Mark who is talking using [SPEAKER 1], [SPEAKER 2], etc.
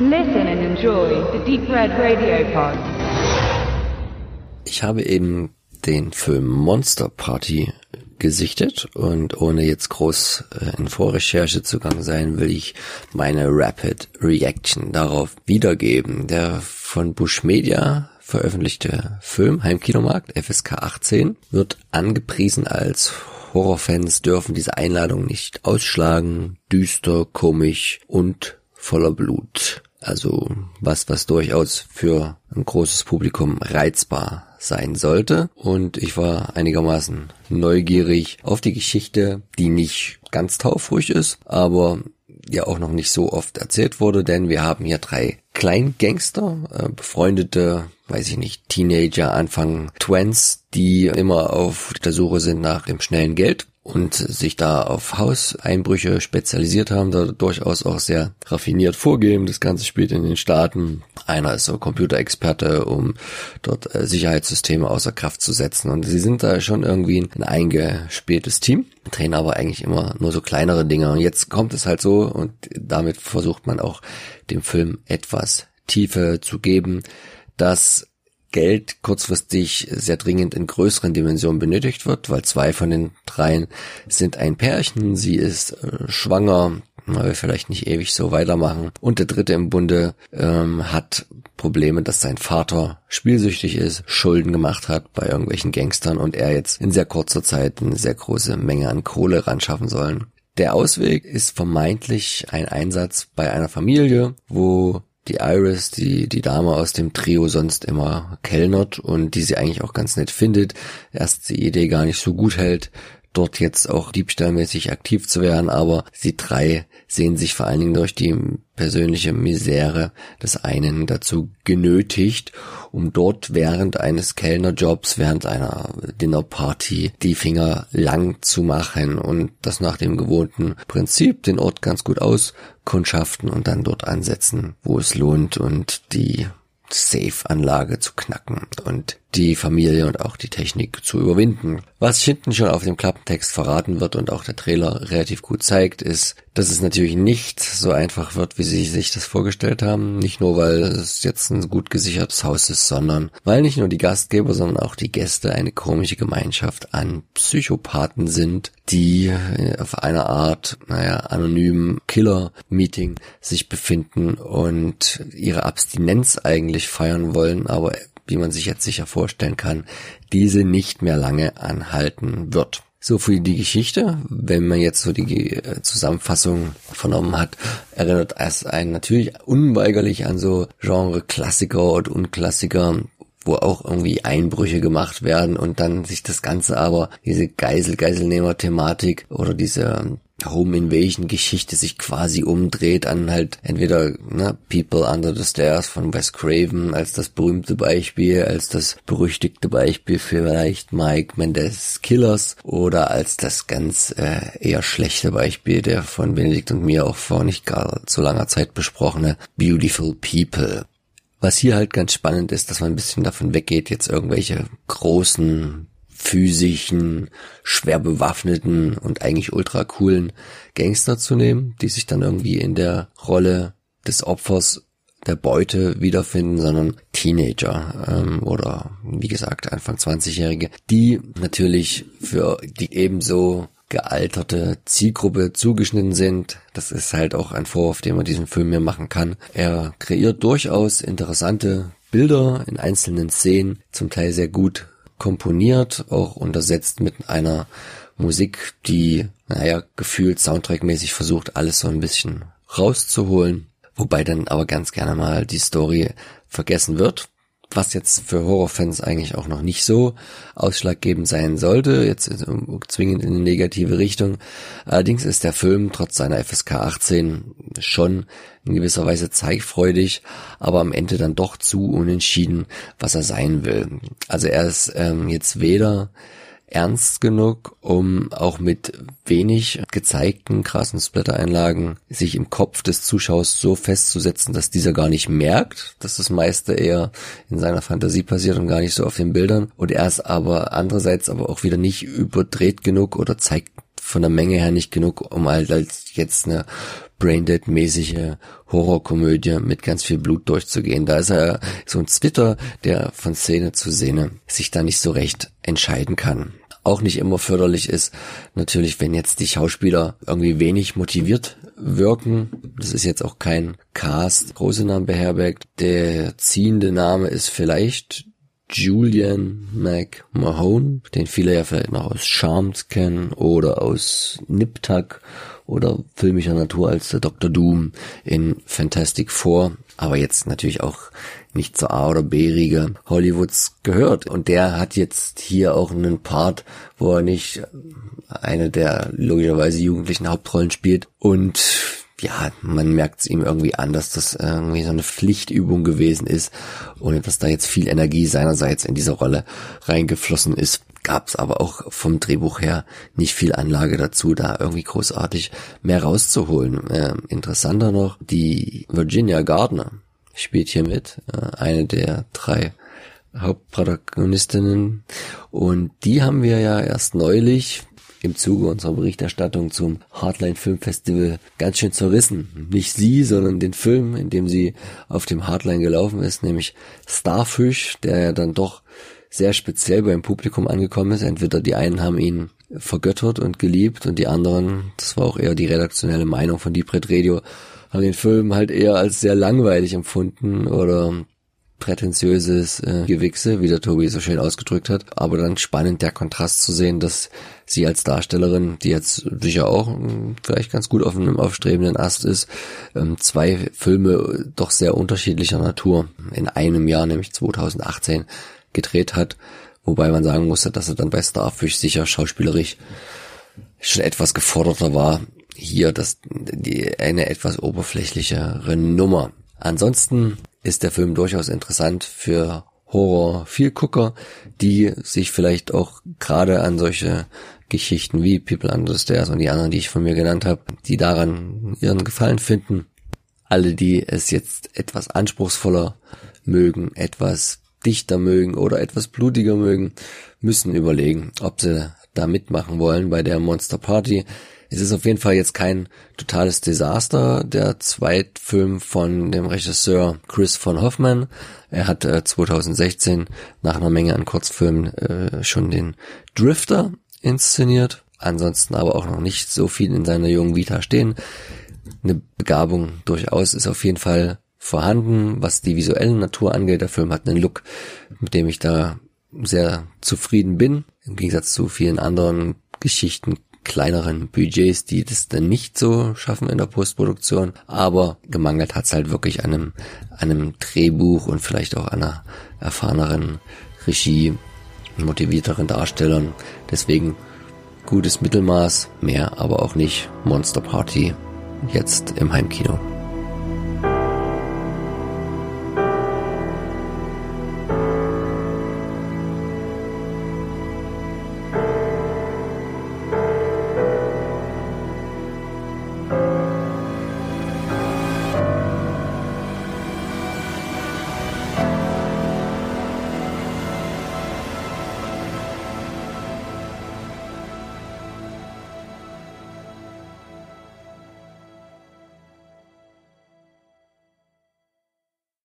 [SPEAKER 1] Listen and enjoy the Deep Red Radio Pod.
[SPEAKER 2] Ich habe eben den Film Monster Party gesichtet und ohne jetzt groß äh, in Vorrecherche zugang sein, will ich meine Rapid Reaction darauf wiedergeben. Der von Bush Media veröffentlichte Film Heimkinomarkt FSK 18 wird angepriesen als Horrorfans dürfen diese Einladung nicht ausschlagen, düster, komisch und voller Blut. Also was, was durchaus für ein großes Publikum reizbar sein sollte. Und ich war einigermaßen neugierig auf die Geschichte, die nicht ganz taufruhig ist, aber ja auch noch nicht so oft erzählt wurde, denn wir haben hier drei Kleingangster, äh, befreundete, weiß ich nicht, Teenager, Anfang Twins, die immer auf der Suche sind nach dem schnellen Geld und sich da auf Hauseinbrüche spezialisiert haben, da durchaus auch sehr raffiniert vorgehen. Das Ganze spielt in den Staaten. Einer ist so Computerexperte, um dort äh, Sicherheitssysteme außer Kraft zu setzen. Und sie sind da schon irgendwie ein eingespieltes Team, drehen aber eigentlich immer nur so kleinere Dinge. Und jetzt kommt es halt so und damit versucht man auch dem Film etwas Tiefe zu geben, dass Geld kurzfristig sehr dringend in größeren Dimensionen benötigt wird, weil zwei von den dreien sind ein Pärchen, sie ist äh, schwanger, man will vielleicht nicht ewig so weitermachen. Und der dritte im Bunde ähm, hat Probleme, dass sein Vater spielsüchtig ist, Schulden gemacht hat bei irgendwelchen Gangstern und er jetzt in sehr kurzer Zeit eine sehr große Menge an Kohle ran schaffen sollen. Der Ausweg ist vermeintlich ein Einsatz bei einer Familie, wo die Iris, die, die Dame aus dem Trio sonst immer kellnert und die sie eigentlich auch ganz nett findet, erst die Idee gar nicht so gut hält, dort jetzt auch diebstahlmäßig aktiv zu werden, aber sie drei sehen sich vor allen Dingen durch die persönliche Misere des einen dazu genötigt, um dort während eines Kellnerjobs, während einer Dinnerparty die Finger lang zu machen und das nach dem gewohnten Prinzip den Ort ganz gut auskundschaften und dann dort ansetzen, wo es lohnt und die Safe-Anlage zu knacken und die Familie und auch die Technik zu überwinden. Was hinten schon auf dem Klappentext verraten wird und auch der Trailer relativ gut zeigt, ist, dass es natürlich nicht so einfach wird, wie sie sich das vorgestellt haben. Nicht nur, weil es jetzt ein gut gesichertes Haus ist, sondern weil nicht nur die Gastgeber, sondern auch die Gäste eine komische Gemeinschaft an Psychopathen sind, die auf einer Art, naja, anonymen Killer-Meeting sich befinden und ihre Abstinenz eigentlich feiern wollen, aber wie man sich jetzt sicher vorstellen kann, diese nicht mehr lange anhalten wird. So für die Geschichte, wenn man jetzt so die äh, Zusammenfassung vernommen hat, erinnert es einen natürlich unweigerlich an so Genre Klassiker und Unklassiker, wo auch irgendwie Einbrüche gemacht werden und dann sich das Ganze aber, diese Geisel-Geiselnehmer-Thematik oder diese Home Invasion Geschichte sich quasi umdreht an halt entweder ne, People Under the Stairs von Wes Craven als das berühmte Beispiel, als das berüchtigte Beispiel vielleicht Mike Mendes Killers oder als das ganz äh, eher schlechte Beispiel der von Benedikt und mir auch vor nicht gar so langer Zeit besprochene Beautiful People. Was hier halt ganz spannend ist, dass man ein bisschen davon weggeht, jetzt irgendwelche großen physischen, schwer bewaffneten und eigentlich ultra coolen Gangster zu nehmen, die sich dann irgendwie in der Rolle des Opfers der Beute wiederfinden, sondern Teenager ähm, oder wie gesagt Anfang 20-Jährige, die natürlich für die ebenso gealterte Zielgruppe zugeschnitten sind. Das ist halt auch ein Vorwurf, den man diesem Film hier machen kann. Er kreiert durchaus interessante Bilder in einzelnen Szenen, zum Teil sehr gut komponiert, auch untersetzt mit einer Musik, die, naja, gefühlt soundtrackmäßig versucht, alles so ein bisschen rauszuholen, wobei dann aber ganz gerne mal die Story vergessen wird, was jetzt für Horrorfans eigentlich auch noch nicht so ausschlaggebend sein sollte, jetzt zwingend in eine negative Richtung. Allerdings ist der Film trotz seiner FSK 18 schon in gewisser Weise zeigfreudig, aber am Ende dann doch zu unentschieden, was er sein will. Also er ist ähm, jetzt weder ernst genug, um auch mit wenig gezeigten krassen Splatter-Einlagen sich im Kopf des Zuschauers so festzusetzen, dass dieser gar nicht merkt, dass das meiste eher in seiner Fantasie passiert und gar nicht so auf den Bildern. Und er ist aber andererseits aber auch wieder nicht überdreht genug oder zeigt von der Menge her nicht genug, um halt als jetzt eine Braindead-mäßige Horrorkomödie mit ganz viel Blut durchzugehen. Da ist er so ein Zwitter, der von Szene zu Szene sich da nicht so recht entscheiden kann. Auch nicht immer förderlich ist natürlich, wenn jetzt die Schauspieler irgendwie wenig motiviert wirken. Das ist jetzt auch kein Cast, große Namen beherbergt. Der ziehende Name ist vielleicht Julian McMahon, den viele ja vielleicht noch aus Charmed kennen oder aus Nip Tuck oder filmischer Natur als Dr. Doom in Fantastic Four, aber jetzt natürlich auch nicht zur A- oder B-Riege Hollywoods gehört. Und der hat jetzt hier auch einen Part, wo er nicht eine der logischerweise jugendlichen Hauptrollen spielt. Und ja, man merkt es ihm irgendwie an, dass das irgendwie so eine Pflichtübung gewesen ist, ohne dass da jetzt viel Energie seinerseits in diese Rolle reingeflossen ist. Gab es aber auch vom Drehbuch her nicht viel Anlage dazu, da irgendwie großartig mehr rauszuholen. Äh, interessanter noch, die Virginia Gardner spielt hier mit, äh, eine der drei Hauptprotagonistinnen. Und die haben wir ja erst neulich im Zuge unserer Berichterstattung zum Hardline Film Festival ganz schön zerrissen. Nicht sie, sondern den Film, in dem sie auf dem Hardline gelaufen ist, nämlich Starfish, der ja dann doch sehr speziell beim Publikum angekommen ist. Entweder die einen haben ihn vergöttert und geliebt und die anderen, das war auch eher die redaktionelle Meinung von Deep Radio, haben den Film halt eher als sehr langweilig empfunden oder prätentiöses äh, Gewichse, wie der Tobi so schön ausgedrückt hat. Aber dann spannend der Kontrast zu sehen, dass sie als Darstellerin, die jetzt sicher auch äh, vielleicht ganz gut auf einem aufstrebenden Ast ist, ähm, zwei Filme doch sehr unterschiedlicher Natur in einem Jahr, nämlich 2018, gedreht hat. Wobei man sagen musste, dass er dann bei Starfish sicher schauspielerisch schon etwas geforderter war. Hier das, die, eine etwas oberflächlichere Nummer. Ansonsten ist der Film durchaus interessant für Horror-Vielgucker, die sich vielleicht auch gerade an solche Geschichten wie People Under the Stairs und die anderen, die ich von mir genannt habe, die daran ihren Gefallen finden. Alle, die es jetzt etwas anspruchsvoller mögen, etwas dichter mögen oder etwas blutiger mögen, müssen überlegen, ob sie da mitmachen wollen bei der Monster Party. Es ist auf jeden Fall jetzt kein totales Desaster, der Zweitfilm von dem Regisseur Chris von Hoffman. Er hat äh, 2016 nach einer Menge an Kurzfilmen äh, schon den Drifter inszeniert. Ansonsten aber auch noch nicht so viel in seiner jungen Vita stehen. Eine Begabung durchaus ist auf jeden Fall vorhanden, was die visuelle Natur angeht. Der Film hat einen Look, mit dem ich da sehr zufrieden bin. Im Gegensatz zu vielen anderen Geschichten kleineren Budgets, die das dann nicht so schaffen in der Postproduktion. Aber gemangelt hat's halt wirklich an einem, einem Drehbuch und vielleicht auch einer erfahreneren Regie, motivierteren Darstellern. Deswegen gutes Mittelmaß, mehr aber auch nicht. Monster Party jetzt im Heimkino.